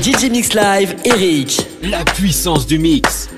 DJ Mix Live, Eric. La puissance du mix.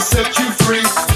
set you free.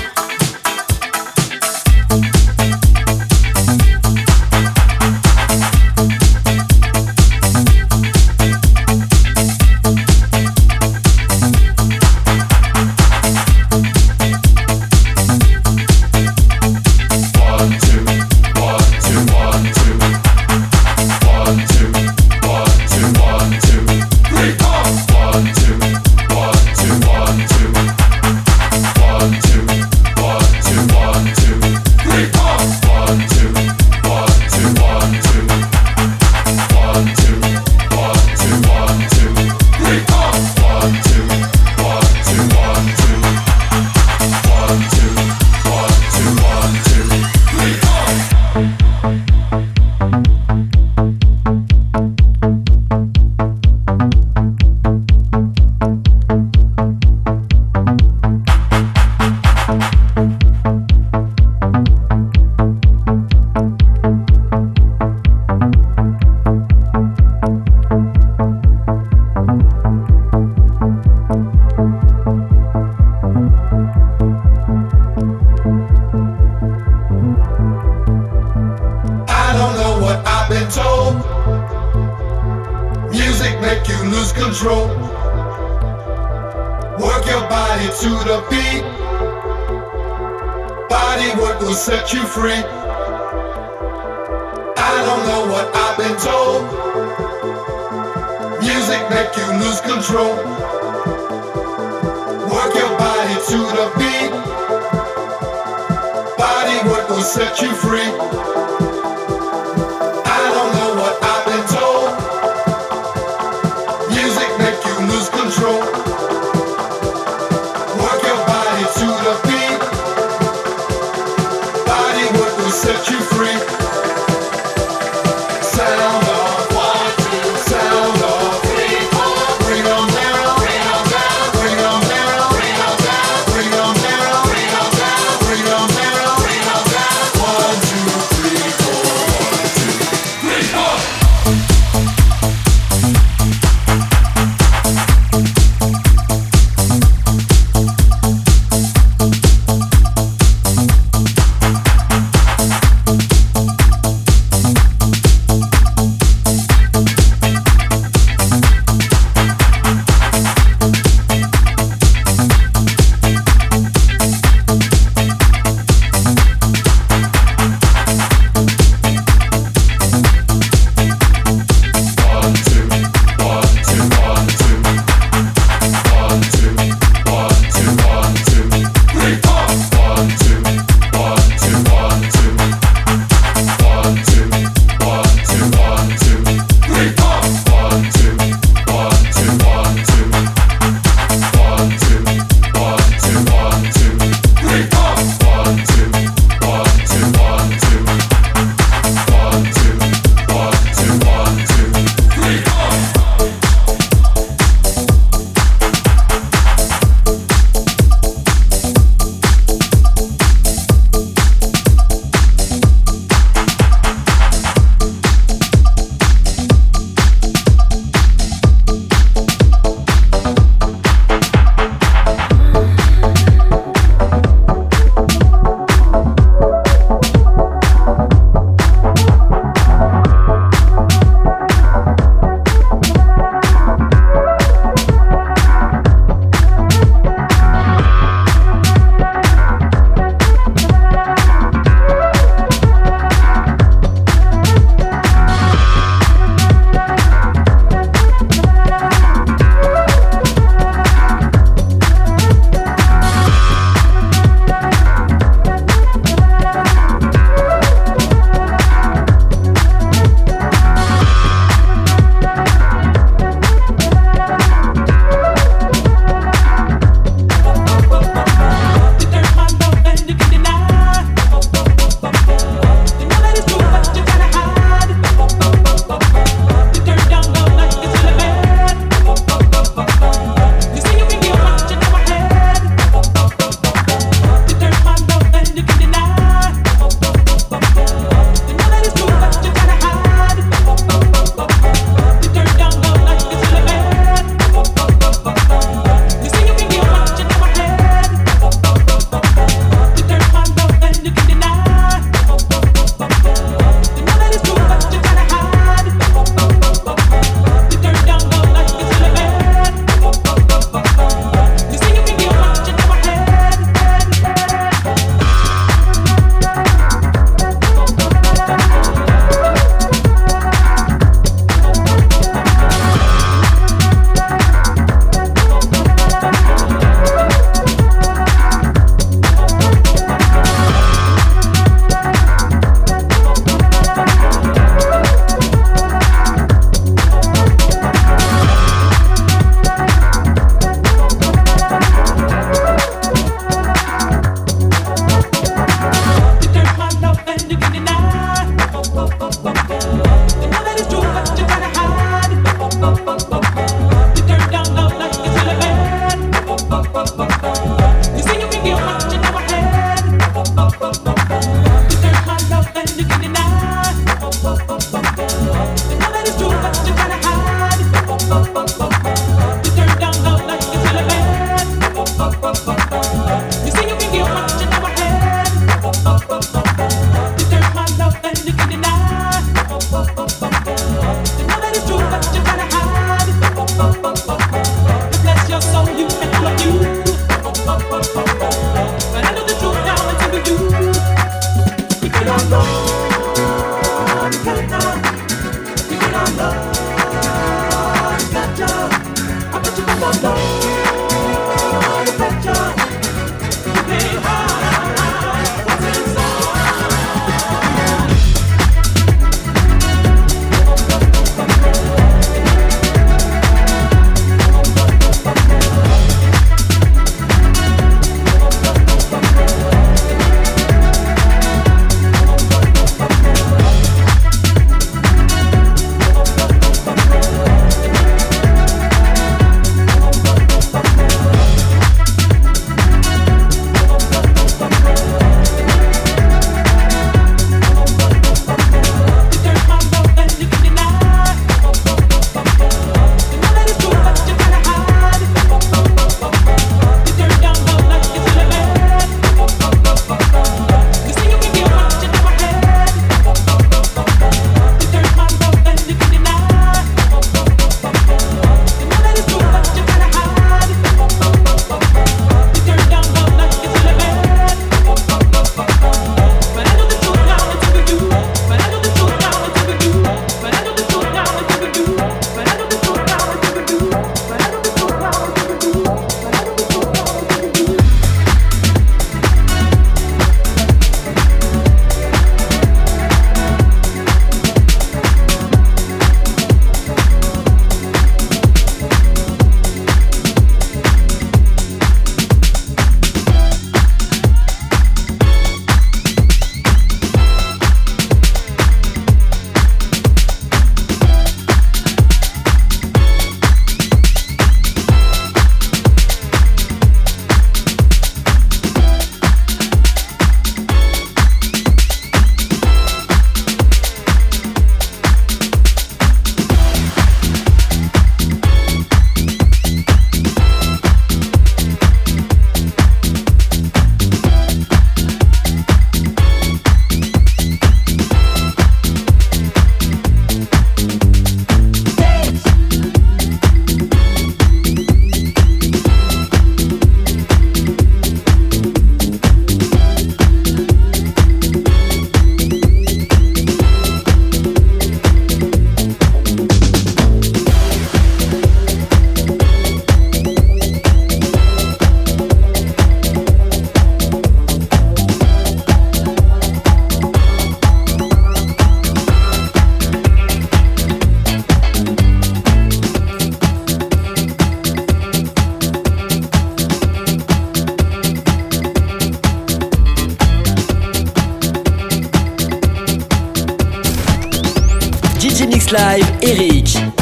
Live Eric.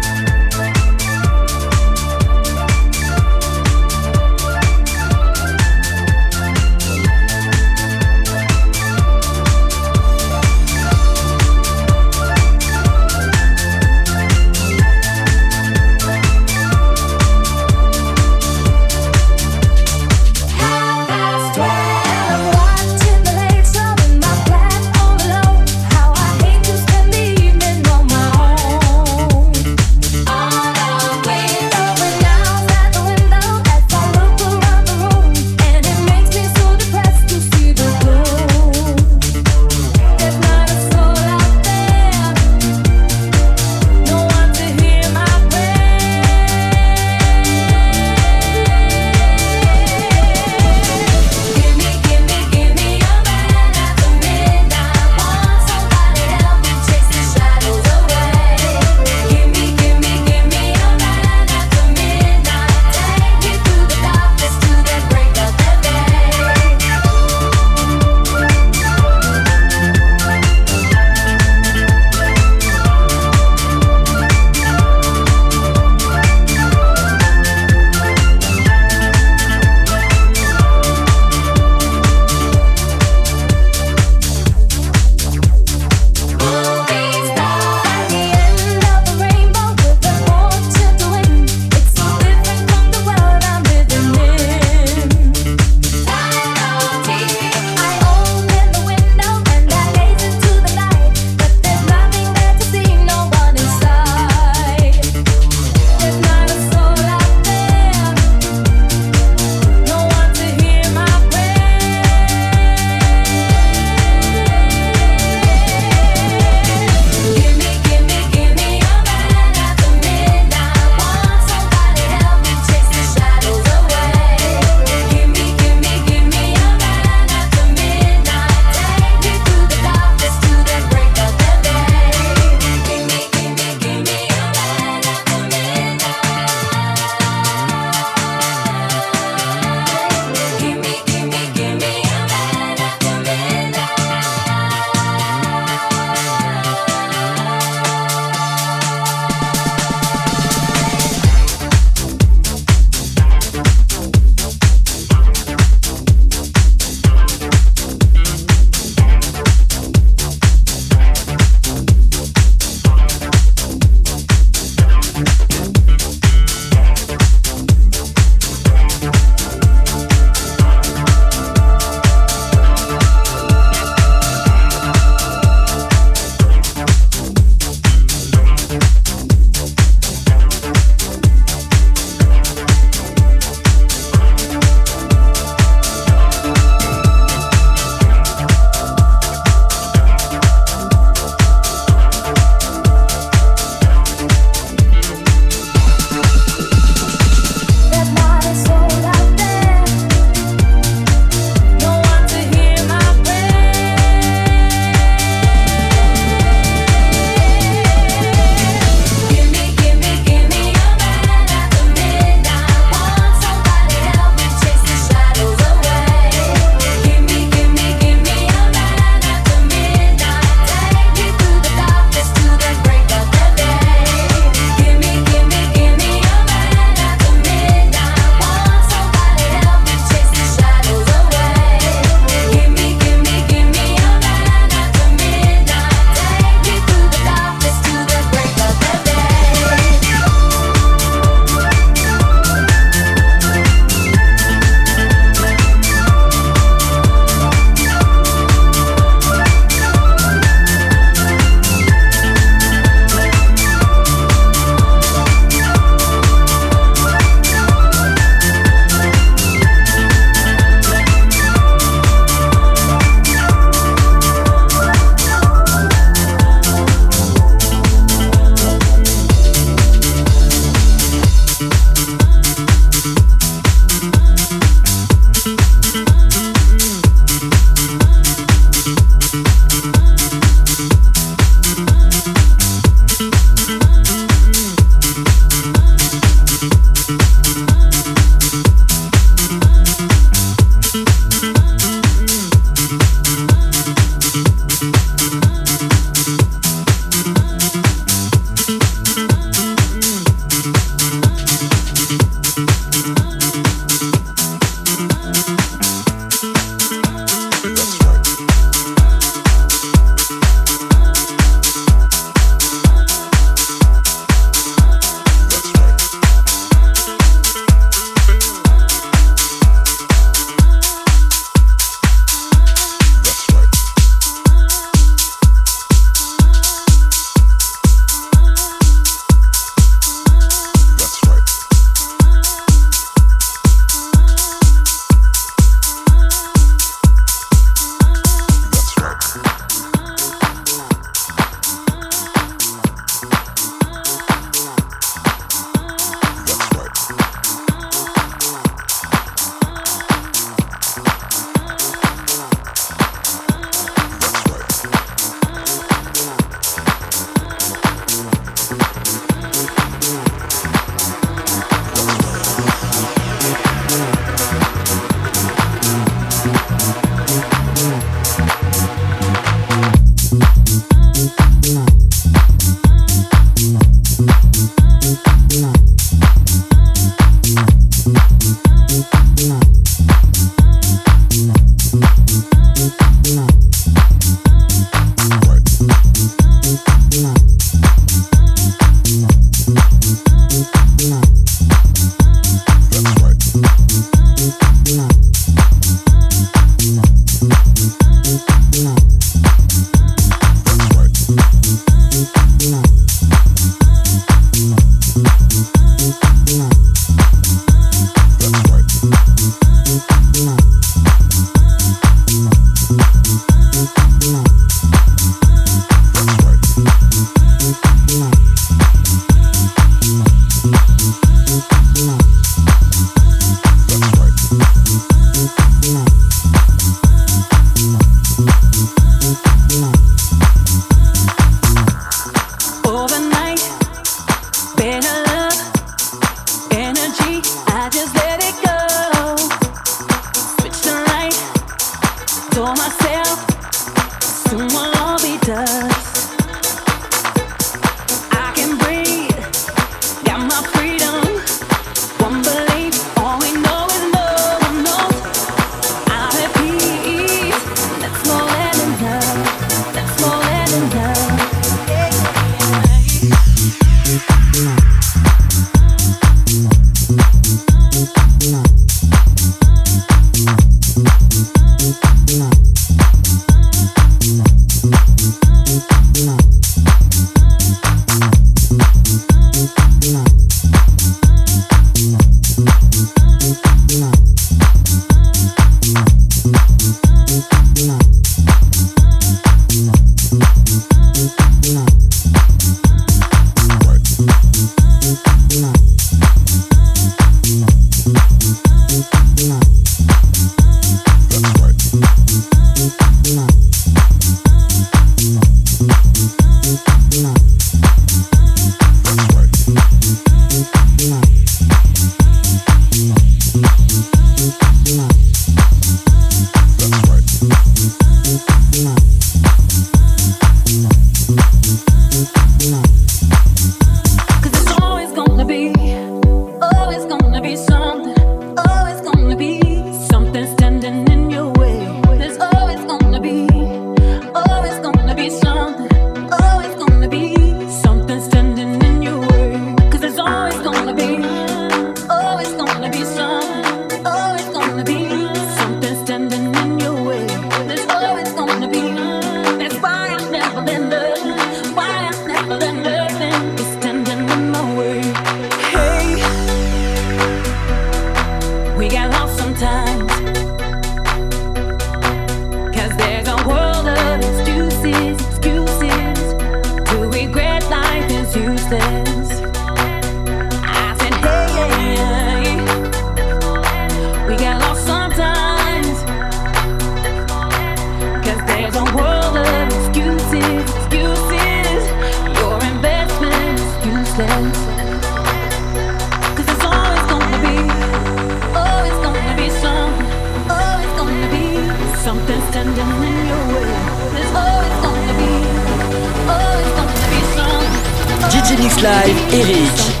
DJ Mix Live, Eric.